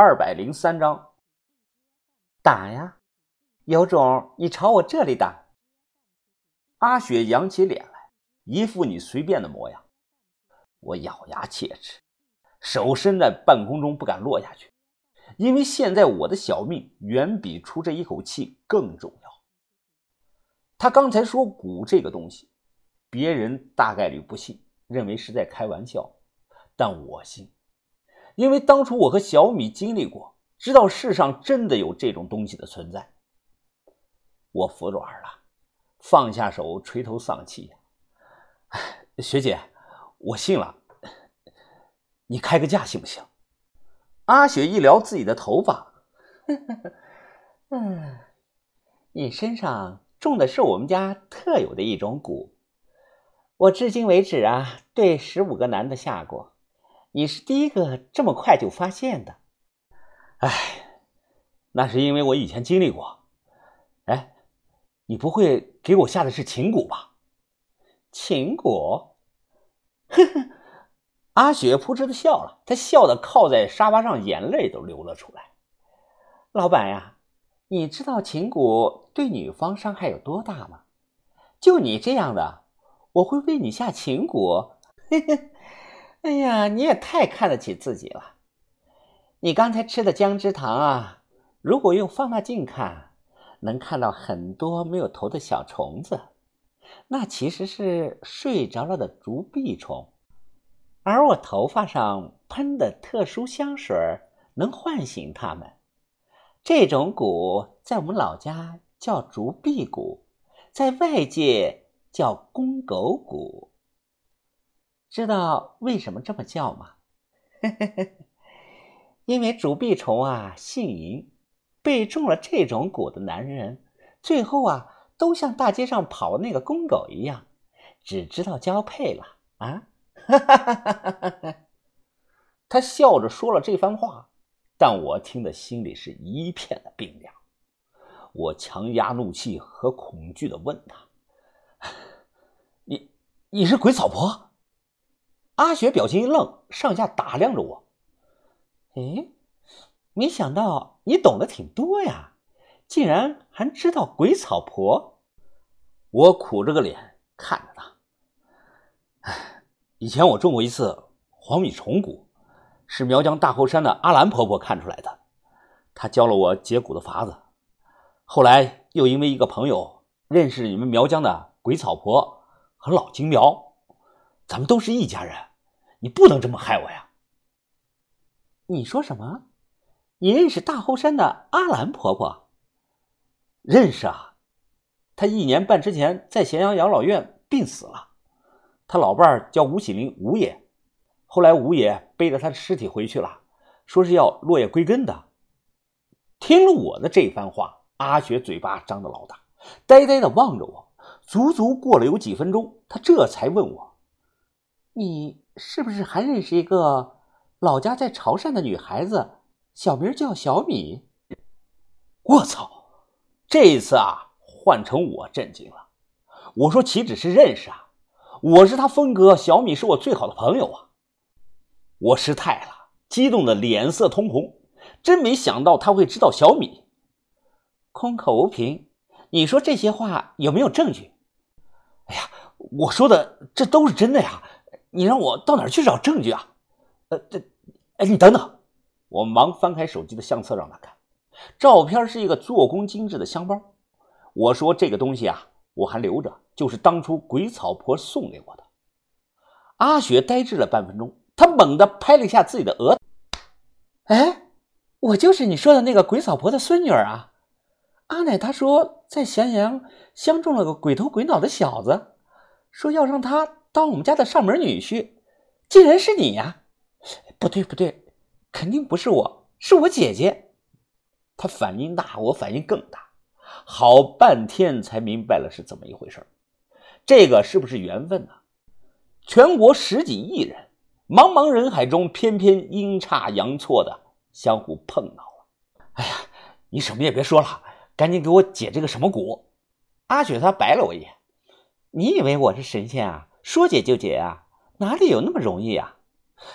二百零三章。打呀！有种你朝我这里打！阿雪扬起脸来，一副你随便的模样。我咬牙切齿，手伸在半空中不敢落下去，因为现在我的小命远比出这一口气更重要。他刚才说蛊这个东西，别人大概率不信，认为是在开玩笑，但我信。因为当初我和小米经历过，知道世上真的有这种东西的存在。我服软了，放下手，垂头丧气。学姐，我信了，你开个价行不行？阿雪一撩自己的头发，嗯，你身上种的是我们家特有的一种蛊，我至今为止啊，对十五个男的下过。你是第一个这么快就发现的，哎，那是因为我以前经历过。哎，你不会给我下的是情蛊吧？情蛊？呵呵，阿雪扑哧的笑了，她笑得靠在沙发上，眼泪都流了出来。老板呀，你知道情蛊对女方伤害有多大吗？就你这样的，我会为你下情蛊？嘿嘿。哎呀，你也太看得起自己了！你刚才吃的姜汁糖啊，如果用放大镜看，能看到很多没有头的小虫子，那其实是睡着了的竹壁虫。而我头发上喷的特殊香水能唤醒它们。这种蛊在我们老家叫竹壁蛊，在外界叫公狗蛊。知道为什么这么叫吗？因为竹臂虫啊姓银，被中了这种蛊的男人，最后啊都像大街上跑那个公狗一样，只知道交配了啊！他笑着说了这番话，但我听得心里是一片的冰凉。我强压怒气和恐惧的问他：“ 你你是鬼草婆？”阿雪表情一愣，上下打量着我。哎，没想到你懂得挺多呀，竟然还知道鬼草婆。我苦着个脸看着他。哎，以前我种过一次黄米虫蛊，是苗疆大后山的阿兰婆婆看出来的，她教了我解蛊的法子。后来又因为一个朋友认识你们苗疆的鬼草婆和老金苗，咱们都是一家人。你不能这么害我呀！你说什么？你认识大后山的阿兰婆婆？认识啊！她一年半之前在咸阳养老院病死了，她老伴儿叫吴喜林，吴爷。后来吴爷背着他的尸体回去了，说是要落叶归根的。听了我的这番话，阿雪嘴巴张得老大，呆呆的望着我，足足过了有几分钟，她这才问我：“你？”是不是还认识一个老家在潮汕的女孩子，小名叫小米？我操！这一次啊，换成我震惊了。我说岂止是认识啊，我是他峰哥，小米是我最好的朋友啊！我失态了，激动的脸色通红。真没想到他会知道小米。空口无凭，你说这些话有没有证据？哎呀，我说的这都是真的呀。你让我到哪儿去找证据啊？呃，这，哎，你等等，我忙翻开手机的相册让他看，照片是一个做工精致的香包。我说这个东西啊，我还留着，就是当初鬼草婆送给我的。阿雪呆滞了半分钟，她猛地拍了一下自己的额，哎，我就是你说的那个鬼草婆的孙女儿啊！阿奶她说在咸阳相中了个鬼头鬼脑的小子，说要让他。当我们家的上门女婿，竟然是你呀？不对不对，肯定不是我，是我姐姐。她反应大，我反应更大，好半天才明白了是怎么一回事。这个是不是缘分呢？全国十几亿人，茫茫人海中，偏偏阴差阳错的相互碰到了。哎呀，你什么也别说了，赶紧给我解这个什么蛊。阿雪她白了我一眼，你以为我是神仙啊？说解就解啊，哪里有那么容易啊？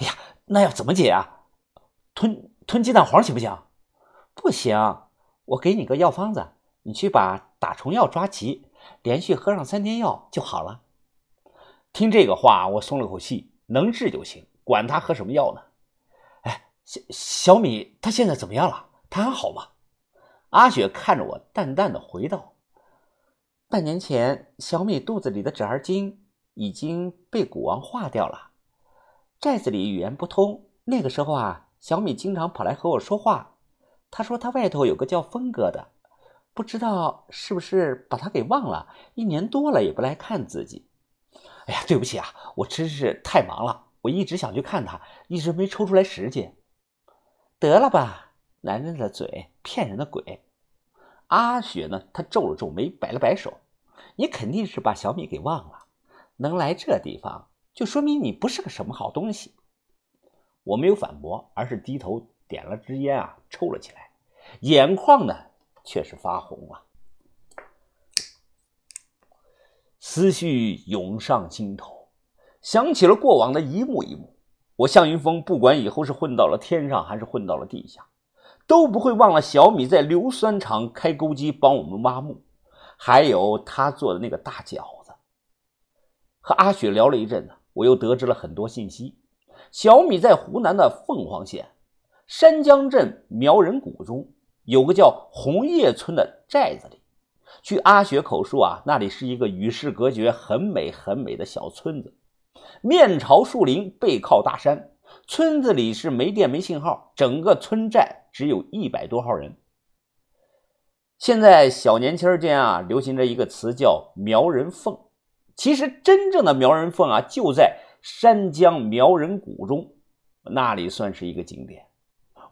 哎呀，那要怎么解啊？吞吞鸡蛋黄行不行？不行，我给你个药方子，你去把打虫药抓齐，连续喝上三天药就好了。听这个话，我松了口气，能治就行，管他喝什么药呢。哎，小小米他现在怎么样了？他还好吗？阿雪看着我，淡淡的回道：“半年前，小米肚子里的纸儿精已经被蛊王化掉了，寨子里语言不通。那个时候啊，小米经常跑来和我说话。他说他外头有个叫峰哥的，不知道是不是把他给忘了，一年多了也不来看自己。哎呀，对不起啊，我真是太忙了，我一直想去看他，一直没抽出来时间。得了吧。”男人的嘴骗人的鬼，阿雪呢？她皱了皱眉，摆了摆手：“你肯定是把小米给忘了，能来这地方，就说明你不是个什么好东西。”我没有反驳，而是低头点了支烟啊，抽了起来，眼眶呢却是发红了，思绪涌上心头，想起了过往的一幕一幕。我向云峰，不管以后是混到了天上，还是混到了地下。都不会忘了小米在硫酸厂开钩机帮我们挖墓，还有他做的那个大脚。和阿雪聊了一阵子，我又得知了很多信息。小米在湖南的凤凰县山江镇苗人谷中有个叫红叶村的寨子里，据阿雪口述啊，那里是一个与世隔绝、很美很美的小村子，面朝树林，背靠大山。村子里是没电没信号，整个村寨只有一百多号人。现在小年轻间啊，流行着一个词叫“苗人凤”，其实真正的苗人凤啊，就在山江苗人谷中，那里算是一个景点。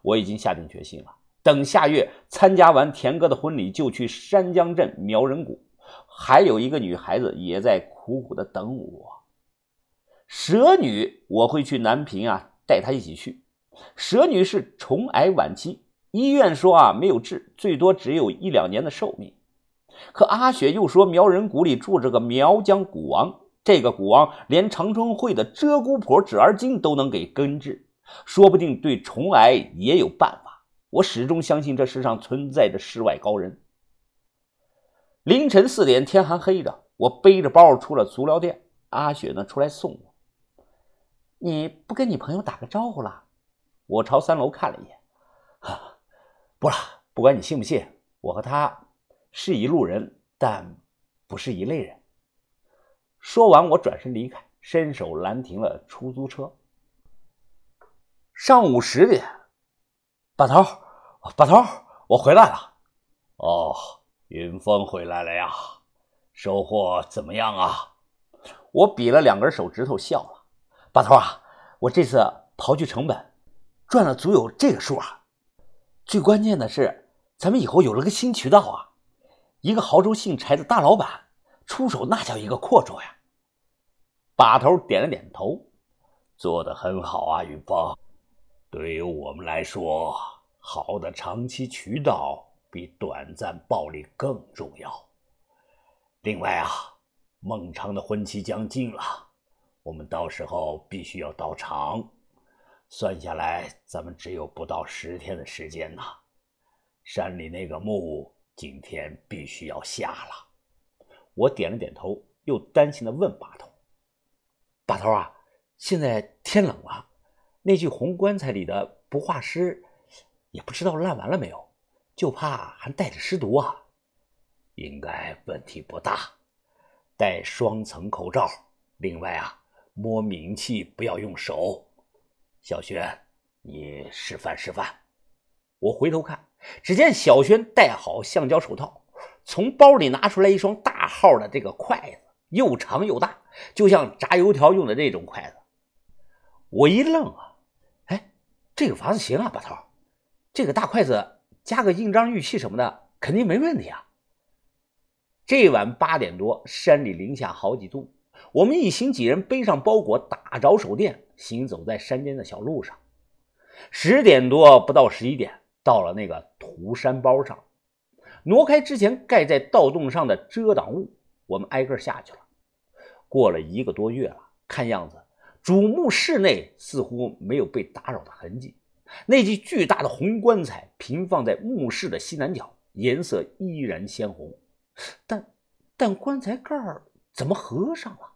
我已经下定决心了，等下月参加完田哥的婚礼，就去山江镇苗人谷。还有一个女孩子也在苦苦的等我，蛇女，我会去南平啊。带她一起去。蛇女是虫癌晚期，医院说啊没有治，最多只有一两年的寿命。可阿雪又说苗人谷里住着个苗疆蛊王，这个蛊王连长春会的鹧鸪婆纸儿精都能给根治，说不定对虫癌也有办法。我始终相信这世上存在着世外高人。凌晨四点，天还黑着，我背着包出了足疗店，阿雪呢出来送我。你不跟你朋友打个招呼了？我朝三楼看了一眼，哈，不了，不管你信不信，我和他是一路人，但不是一类人。说完，我转身离开，伸手拦停了出租车。上午十点，把头，把头，我回来了。哦，云峰回来了呀，收获怎么样啊？我比了两根手指头，笑了。把头啊，我这次刨去成本，赚了足有这个数啊！最关键的是，咱们以后有了个新渠道啊！一个亳州姓柴的大老板出手，那叫一个阔绰呀！把头点了点头，做得很好啊，云峰。对于我们来说，好的长期渠道比短暂暴利更重要。另外啊，孟尝的婚期将近了。我们到时候必须要到场，算下来，咱们只有不到十天的时间呐。山里那个墓今天必须要下了。我点了点头，又担心的问把头：“把头啊，现在天冷了，那具红棺材里的不化尸，也不知道烂完了没有，就怕还带着尸毒啊。应该问题不大，戴双层口罩。另外啊。”摸冥器不要用手，小轩，你示范示范。我回头看，只见小轩戴好橡胶手套，从包里拿出来一双大号的这个筷子，又长又大，就像炸油条用的那种筷子。我一愣啊，哎，这个法子行啊，把头，这个大筷子加个印章玉器什么的，肯定没问题啊。这晚八点多，山里零下好几度。我们一行几人背上包裹，打着手电，行走在山间的小路上。十点多不到十一点，到了那个土山包上，挪开之前盖在盗洞上的遮挡物，我们挨个下去了。过了一个多月了，看样子主墓室内似乎没有被打扰的痕迹，那具巨大的红棺材平放在墓室的西南角，颜色依然鲜红，但但棺材盖怎么合上了？